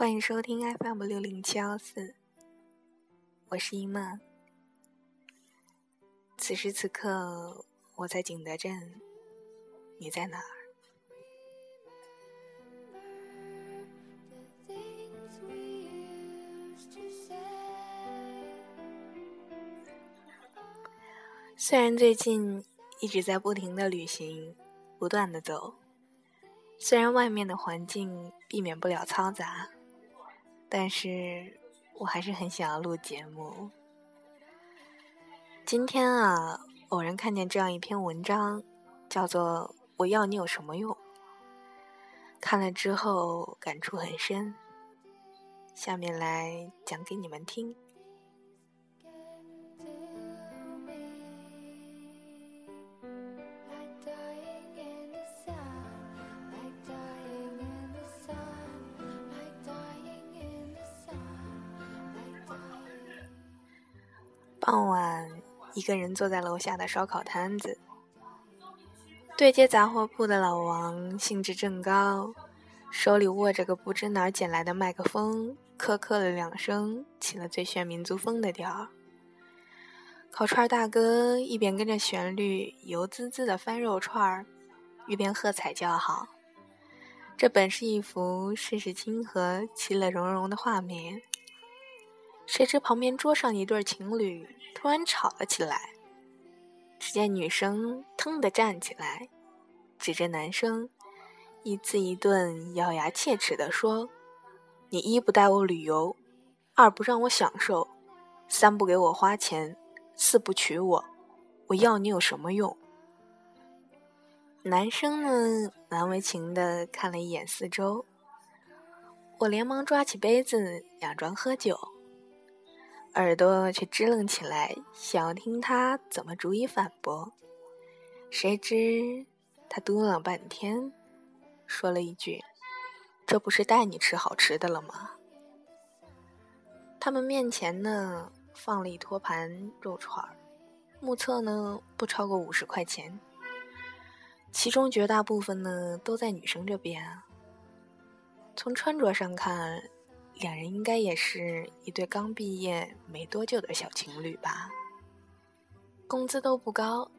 欢迎收听 FM 六零七幺四，我是一梦。此时此刻，我在景德镇，你在哪儿？虽然最近一直在不停的旅行，不断的走，虽然外面的环境避免不了嘈杂。但是我还是很想要录节目。今天啊，偶然看见这样一篇文章，叫做《我要你有什么用》。看了之后感触很深，下面来讲给你们听。傍晚，一个人坐在楼下的烧烤摊子，对接杂货铺的老王兴致正高，手里握着个不知哪儿捡来的麦克风，咳咳了两声，起了最炫民族风的调。烤串大哥一边跟着旋律油滋滋的翻肉串儿，一边喝彩叫好。这本是一幅世事亲和、其乐融融的画面。谁知旁边桌上一对情侣突然吵了起来。只见女生腾地站起来，指着男生，一字一顿、咬牙切齿地说：“你一不带我旅游，二不让我享受，三不给我花钱，四不娶我，我要你有什么用？”男生呢，难为情地看了一眼四周。我连忙抓起杯子，佯装喝酒。耳朵却支棱起来，想要听他怎么逐一反驳。谁知他嘟囔半天，说了一句：“这不是带你吃好吃的了吗？”他们面前呢放了一托盘肉串儿，目测呢不超过五十块钱，其中绝大部分呢都在女生这边。从穿着上看。两人应该也是一对刚毕业没多久的小情侣吧。工资都不高，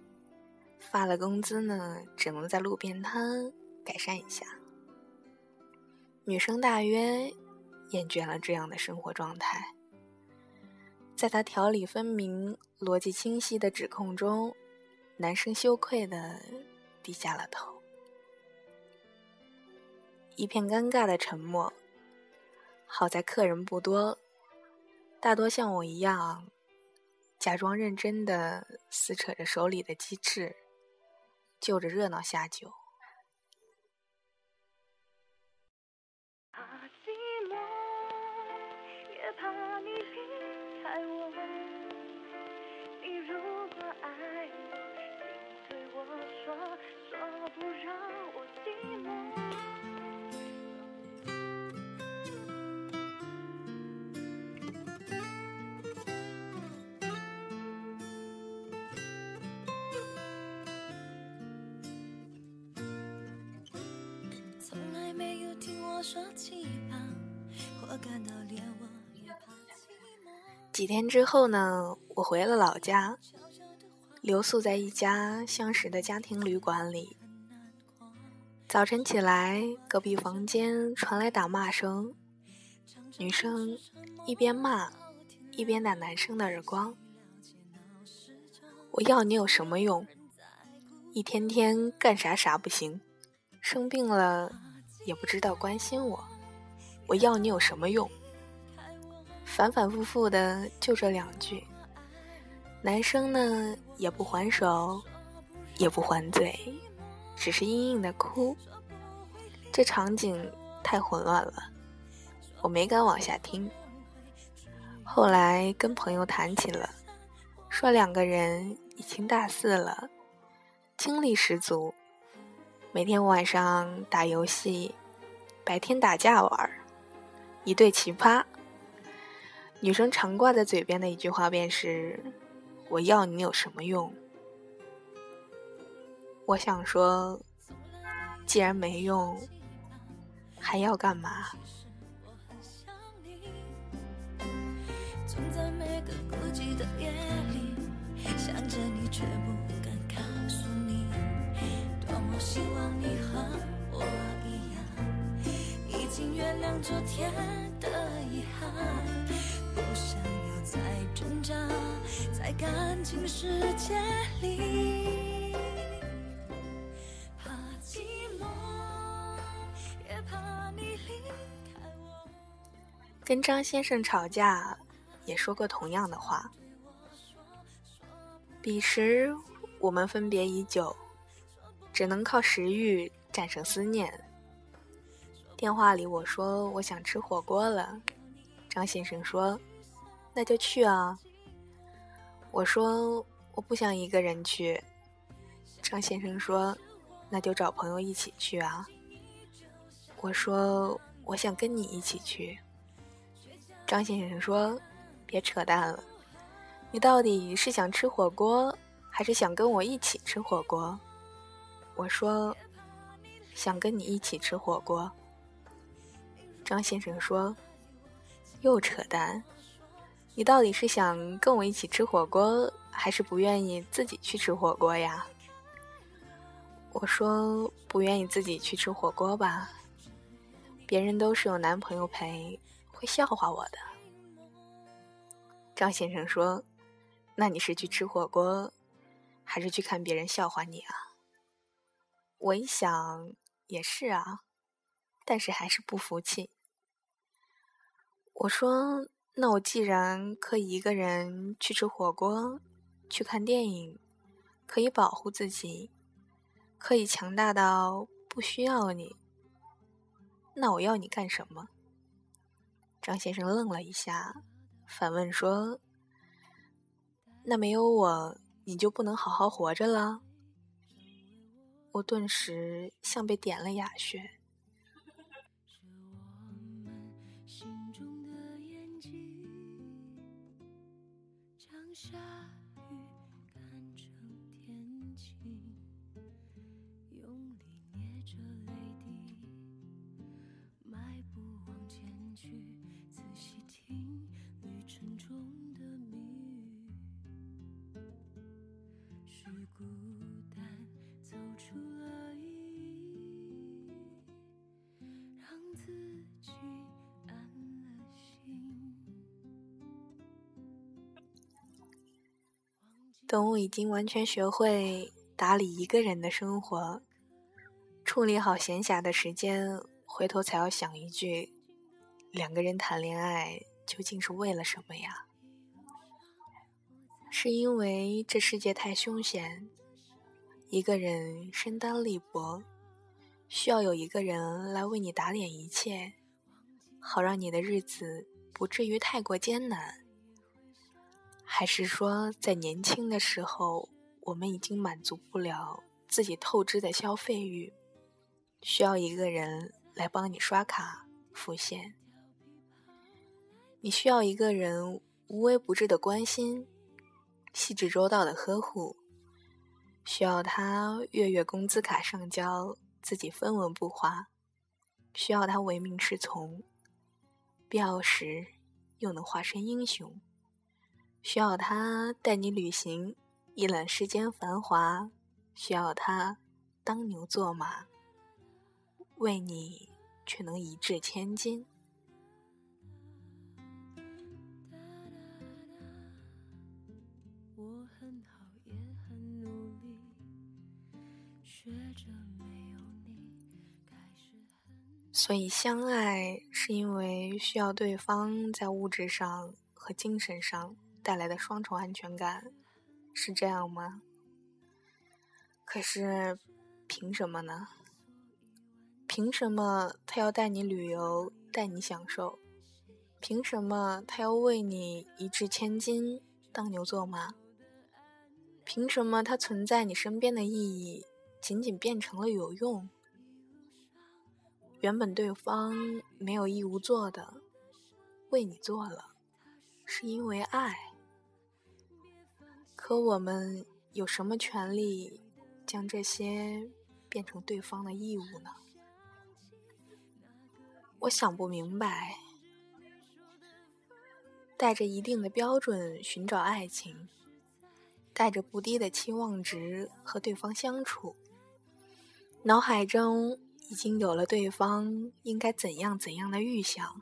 发了工资呢，只能在路边摊改善一下。女生大约厌倦了这样的生活状态，在他条理分明、逻辑清晰的指控中，男生羞愧的低下了头。一片尴尬的沉默。好在客人不多，大多像我一样，假装认真的撕扯着手里的鸡翅，就着热闹下酒。几天之后呢，我回了老家，留宿在一家相识的家庭旅馆里。早晨起来，隔壁房间传来打骂声，女生一边骂，一边打男生的耳光。我要你有什么用？一天天干啥啥不行，生病了。也不知道关心我，我要你有什么用？反反复复的就这两句，男生呢也不还手，也不还嘴，只是嘤嘤的哭。这场景太混乱了，我没敢往下听。后来跟朋友谈起了，说两个人已经大四了，精力十足。每天晚上打游戏，白天打架玩一对奇葩。女生常挂在嘴边的一句话便是我要你有什么用？我想说既然没用还要干嘛？想着你却不敢告诉你多么希望你原谅昨天的遗憾，不想要再挣扎在感情世界里，怕寂寞，也怕你离开我。跟张先生吵架，也说过同样的话。彼时我们分别已久，只能靠食欲战胜思念。电话里我说我想吃火锅了，张先生说那就去啊。我说我不想一个人去，张先生说那就找朋友一起去啊。我说我想跟你一起去，张先生说别扯淡了。你到底是想吃火锅，还是想跟我一起吃火锅？我说，想跟你一起吃火锅。张先生说，又扯淡。你到底是想跟我一起吃火锅，还是不愿意自己去吃火锅呀？我说，不愿意自己去吃火锅吧。别人都是有男朋友陪，会笑话我的。张先生说。那你是去吃火锅，还是去看别人笑话你啊？我一想也是啊，但是还是不服气。我说：“那我既然可以一个人去吃火锅、去看电影，可以保护自己，可以强大到不需要你，那我要你干什么？”张先生愣了一下，反问说。那没有我，你就不能好好活着了？我顿时像被点了哑穴。等我已经完全学会打理一个人的生活，处理好闲暇的时间，回头才要想一句：两个人谈恋爱究竟是为了什么呀？是因为这世界太凶险，一个人身单力薄，需要有一个人来为你打点一切，好让你的日子不至于太过艰难。还是说，在年轻的时候，我们已经满足不了自己透支的消费欲，需要一个人来帮你刷卡付现。你需要一个人无微不至的关心，细致周到的呵护，需要他月月工资卡上交，自己分文不花，需要他唯命是从，必要时又能化身英雄。需要他带你旅行，一览世间繁华；需要他当牛做马，为你却能一掷千金。所以，相爱是因为需要对方在物质上和精神上。带来的双重安全感，是这样吗？可是，凭什么呢？凭什么他要带你旅游，带你享受？凭什么他要为你一掷千金，当牛做马？凭什么他存在你身边的意义，仅仅变成了有用？原本对方没有义务做的，为你做了，是因为爱。可我们有什么权利将这些变成对方的义务呢？我想不明白。带着一定的标准寻找爱情，带着不低的期望值和对方相处，脑海中已经有了对方应该怎样怎样的预想。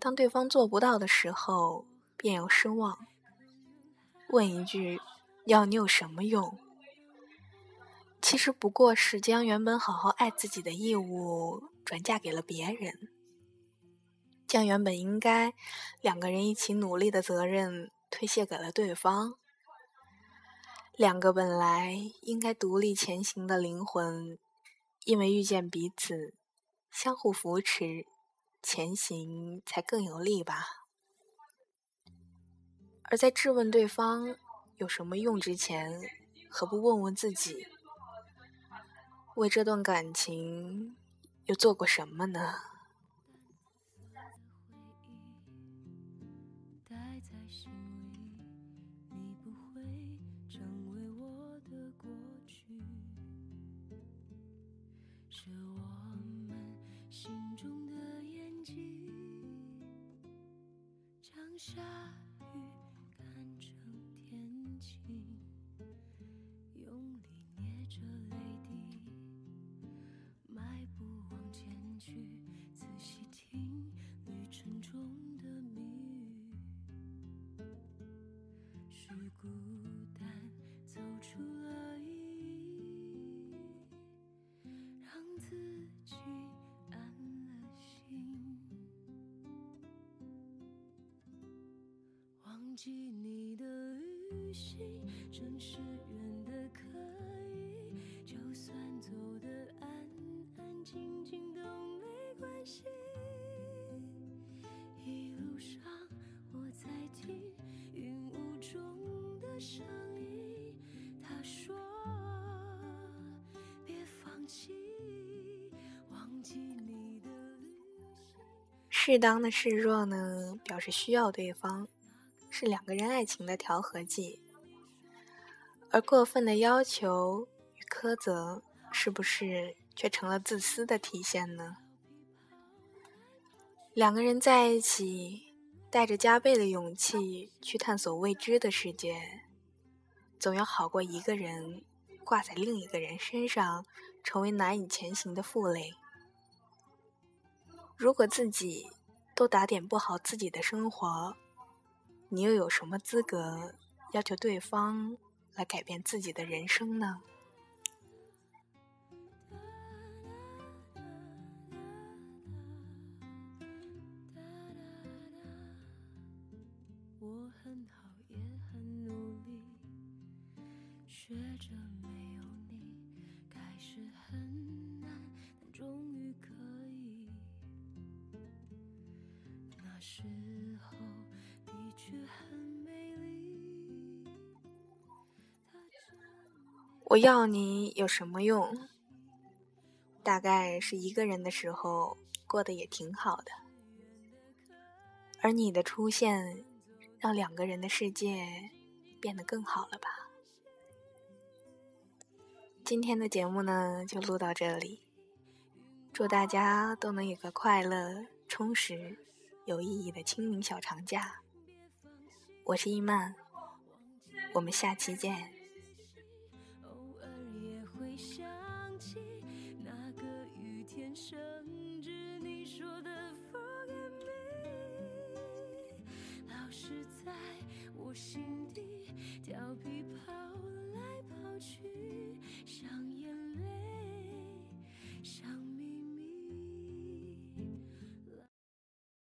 当对方做不到的时候，便有失望。问一句：“要你有什么用？”其实不过是将原本好好爱自己的义务转嫁给了别人，将原本应该两个人一起努力的责任推卸给了对方。两个本来应该独立前行的灵魂，因为遇见彼此，相互扶持，前行才更有力吧。而在质问对方有什么用之前，何不问问自己？为这段感情又做过什么呢？是孤单走出了意义，让自己安了心，忘记你的旅行，真是。适当的示弱呢，表示需要对方。是两个人爱情的调和剂，而过分的要求与苛责，是不是却成了自私的体现呢？两个人在一起，带着加倍的勇气去探索未知的世界，总要好过一个人挂在另一个人身上，成为难以前行的负累。如果自己都打点不好自己的生活，你又有什么资格要求对方来改变自己的人生呢？我时候的确很美丽。我要你有什么用？大概是一个人的时候过得也挺好的，而你的出现让两个人的世界变得更好了吧？今天的节目呢，就录到这里。祝大家都能有个快乐、充实、有意义的清明小长假。我是伊曼，我们下期见。